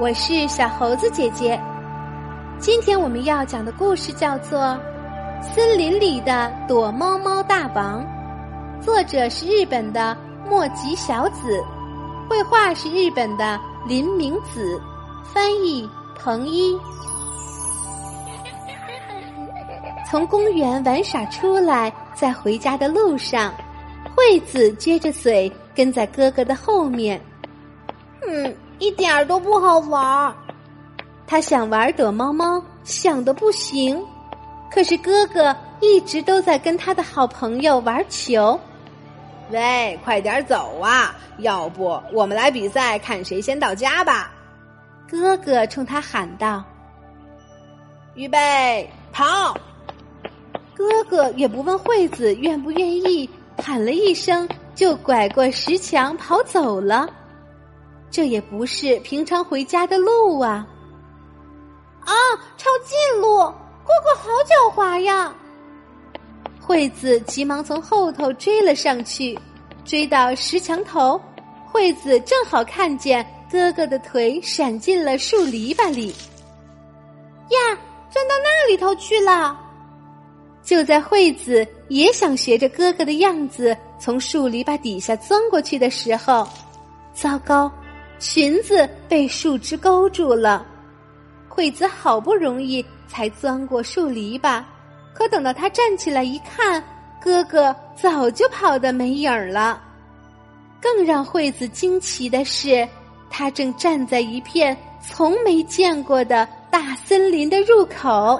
我是小猴子姐姐。今天我们要讲的故事叫做《森林里的躲猫猫大王》，作者是日本的莫吉小子，绘画是日本的林明子，翻译彭一。从公园玩耍出来，在回家的路上，惠子撅着嘴跟在哥哥的后面。嗯。一点儿都不好玩儿，他想玩躲猫猫，想的不行。可是哥哥一直都在跟他的好朋友玩球。喂，快点走啊！要不我们来比赛，看谁先到家吧。哥哥冲他喊道：“预备，跑！”哥哥也不问惠子愿不愿意，喊了一声，就拐过石墙跑走了。这也不是平常回家的路啊！啊，抄近路，哥哥好狡猾呀！惠子急忙从后头追了上去，追到石墙头，惠子正好看见哥哥的腿闪进了树篱笆里。呀，钻到那里头去了！就在惠子也想学着哥哥的样子从树篱笆底下钻过去的时候，糟糕！裙子被树枝勾住了，惠子好不容易才钻过树篱笆，可等到他站起来一看，哥哥早就跑得没影儿了。更让惠子惊奇的是，他正站在一片从没见过的大森林的入口。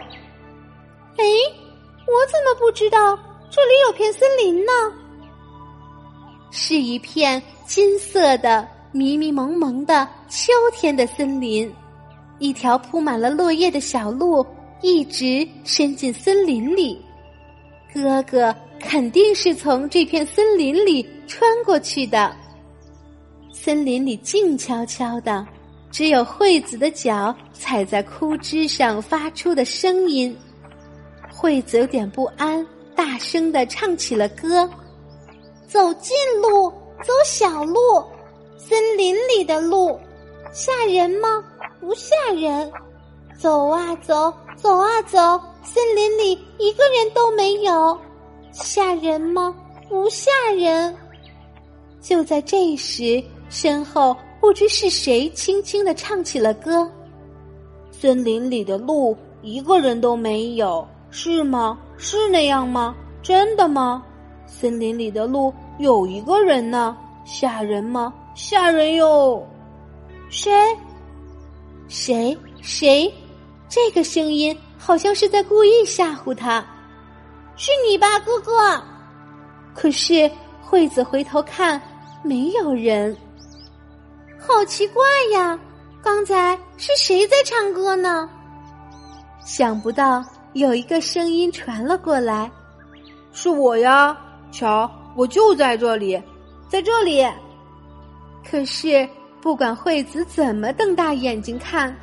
哎，我怎么不知道这里有片森林呢？是一片金色的。迷迷蒙蒙的秋天的森林，一条铺满了落叶的小路一直伸进森林里。哥哥肯定是从这片森林里穿过去的。森林里静悄悄的，只有惠子的脚踩在枯枝上发出的声音。惠子有点不安，大声的唱起了歌：“走近路，走小路。”森林里的路吓人吗？不吓人。走啊走，走啊走，森林里一个人都没有。吓人吗？不吓人。就在这时，身后不知是谁轻轻的唱起了歌：“森林里的路一个人都没有，是吗？是那样吗？真的吗？森林里的路有一个人呢，吓人吗？”吓人哟！谁？谁？谁？这个声音好像是在故意吓唬他。是你吧，哥哥？可是惠子回头看，没有人。好奇怪呀！刚才是谁在唱歌呢？想不到有一个声音传了过来：“是我呀！瞧，我就在这里，在这里。”可是，不管惠子怎么瞪大眼睛看，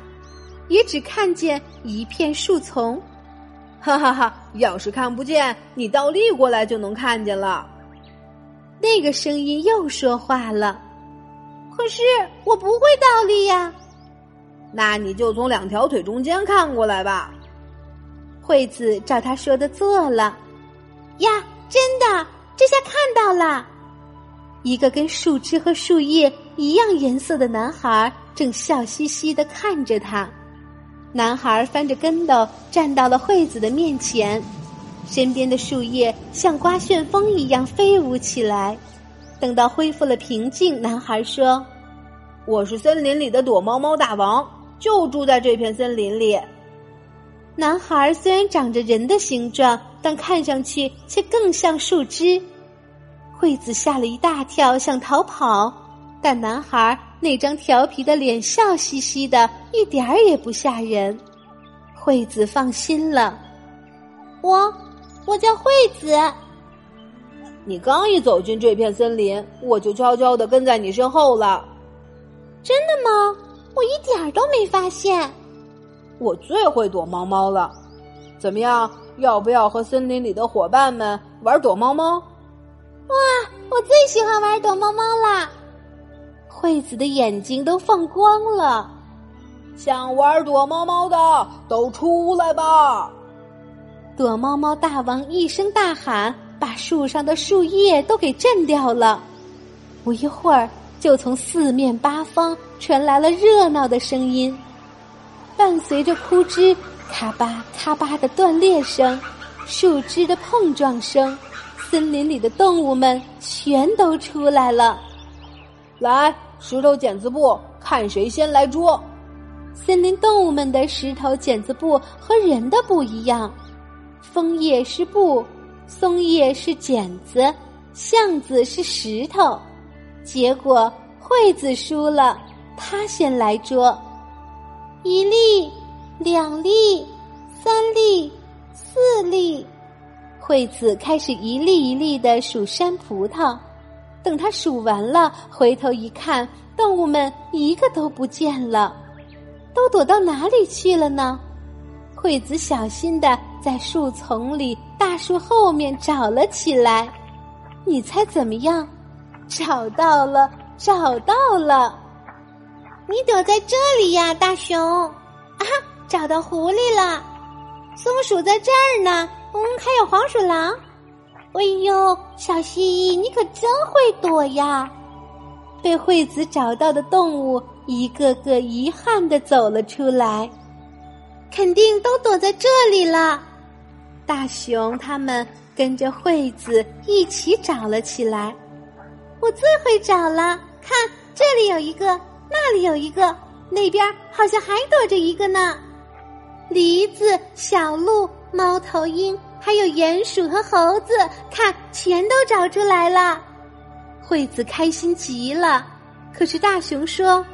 也只看见一片树丛。哈哈哈！要是看不见，你倒立过来就能看见了。那个声音又说话了：“可是我不会倒立呀。”那你就从两条腿中间看过来吧。惠子照他说的做了。呀，真的，这下看到了。一个跟树枝和树叶一样颜色的男孩正笑嘻嘻的看着他。男孩翻着跟斗站到了惠子的面前，身边的树叶像刮旋风一样飞舞起来。等到恢复了平静，男孩说：“我是森林里的躲猫猫大王，就住在这片森林里。”男孩虽然长着人的形状，但看上去却更像树枝。惠子吓了一大跳，想逃跑，但男孩那张调皮的脸笑嘻嘻的，一点儿也不吓人。惠子放心了。我，我叫惠子。你刚一走进这片森林，我就悄悄的跟在你身后了。真的吗？我一点儿都没发现。我最会躲猫猫了。怎么样？要不要和森林里的伙伴们玩躲猫猫？哇，我最喜欢玩躲猫猫啦！惠子的眼睛都放光了。想玩躲猫猫的都出来吧！躲猫猫大王一声大喊，把树上的树叶都给震掉了。不一会儿，就从四面八方传来了热闹的声音，伴随着枯枝咔吧咔吧的断裂声，树枝的碰撞声，森林里的动物们全都出来了。来，石头剪子布，看谁先来捉。森林动物们的石头剪子布和人的不一样，枫叶是布，松叶是剪子，橡子是石头。结果惠子输了，他先来捉。一粒，两粒，三粒，四粒。惠子开始一粒一粒的数山葡萄。等他数完了，回头一看，动物们一个都不见了。都躲到哪里去了呢？惠子小心的在树丛里、大树后面找了起来。你猜怎么样？找到了，找到了！你躲在这里呀，大熊！啊，找到狐狸了。松鼠在这儿呢。嗯，还有黄鼠狼。哎呦，小蜥蜴，你可真会躲呀！被惠子找到的动物。一个个遗憾的走了出来，肯定都躲在这里了。大熊他们跟着惠子一起找了起来。我最会找了，看这里有一个，那里有一个，那边好像还躲着一个呢。梨子、小鹿、猫头鹰，还有鼹鼠和猴子，看全都找出来了。惠子开心极了，可是大熊说。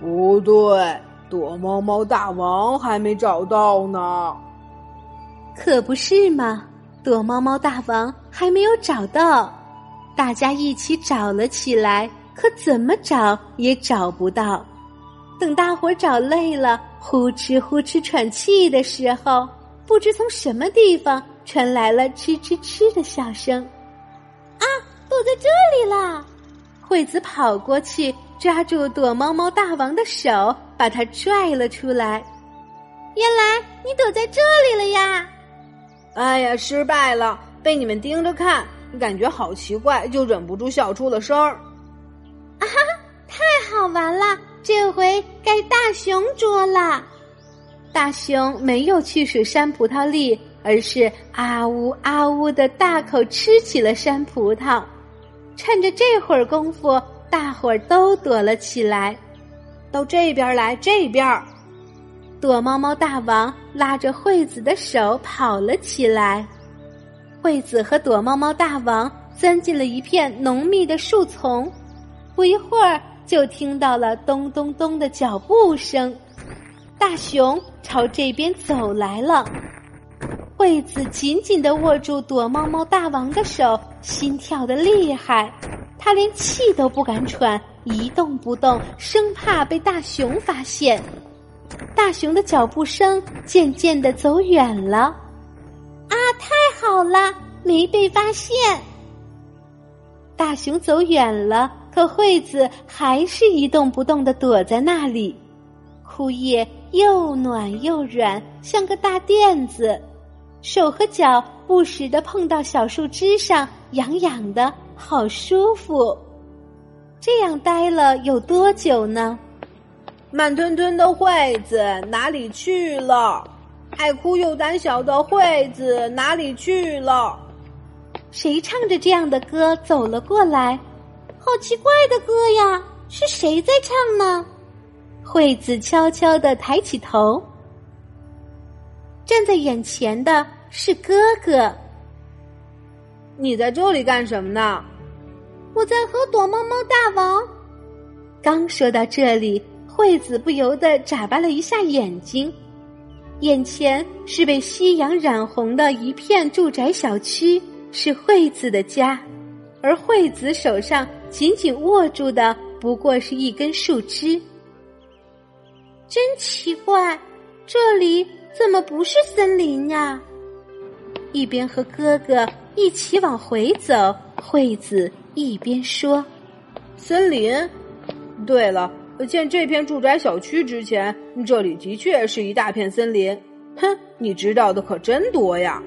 不对，躲猫猫大王还没找到呢。可不是嘛，躲猫猫大王还没有找到，大家一起找了起来，可怎么找也找不到。等大伙找累了，呼哧呼哧喘气的时候，不知从什么地方传来了吱吱吱的笑声。啊，躲在这里啦！惠子跑过去。抓住躲猫猫大王的手，把他拽了出来。原来你躲在这里了呀！哎呀，失败了，被你们盯着看，感觉好奇怪，就忍不住笑出了声儿。啊哈，太好玩了！这回该大熊捉了。大熊没有去数山葡萄粒，而是啊呜啊呜的大口吃起了山葡萄。趁着这会儿功夫。大伙儿都躲了起来，到这边来，这边。躲猫猫大王拉着惠子的手跑了起来，惠子和躲猫猫大王钻进了一片浓密的树丛，不一会儿就听到了咚咚咚的脚步声，大熊朝这边走来了。惠子紧紧的握住躲猫猫大王的手，心跳的厉害。他连气都不敢喘，一动不动，生怕被大熊发现。大熊的脚步声渐渐的走远了，啊，太好了，没被发现。大熊走远了，可惠子还是一动不动的躲在那里。枯叶又暖又软，像个大垫子，手和脚不时的碰到小树枝上，痒痒的。好舒服，这样待了有多久呢？慢吞吞的惠子哪里去了？爱哭又胆小的惠子哪里去了？谁唱着这样的歌走了过来？好奇怪的歌呀！是谁在唱呢？惠子悄悄的抬起头，站在眼前的是哥哥。你在这里干什么呢？我在和躲猫猫大王。刚说到这里，惠子不由得眨巴了一下眼睛，眼前是被夕阳染红的一片住宅小区，是惠子的家，而惠子手上紧紧握住的不过是一根树枝。真奇怪，这里怎么不是森林呀？一边和哥哥一起往回走，惠子一边说：“森林。对了，建这片住宅小区之前，这里的确是一大片森林。哼，你知道的可真多呀！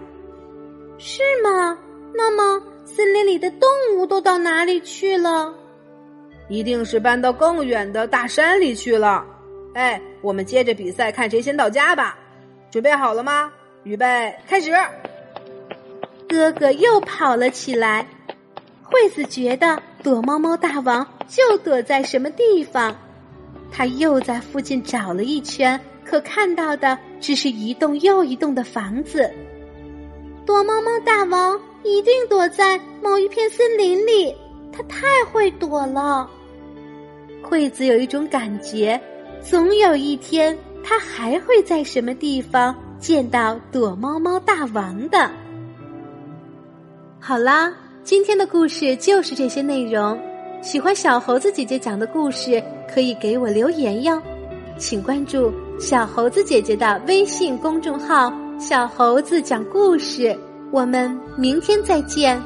是吗？那么森林里的动物都到哪里去了？一定是搬到更远的大山里去了。哎，我们接着比赛，看谁先到家吧。准备好了吗？预备，开始！哥哥又跑了起来。惠子觉得躲猫猫大王就躲在什么地方，他又在附近找了一圈，可看到的只是一栋又一栋的房子。躲猫猫大王一定躲在某一片森林里，他太会躲了。惠子有一种感觉，总有一天他还会在什么地方见到躲猫猫大王的。好啦。今天的故事就是这些内容。喜欢小猴子姐姐讲的故事，可以给我留言哟。请关注小猴子姐姐的微信公众号“小猴子讲故事”。我们明天再见。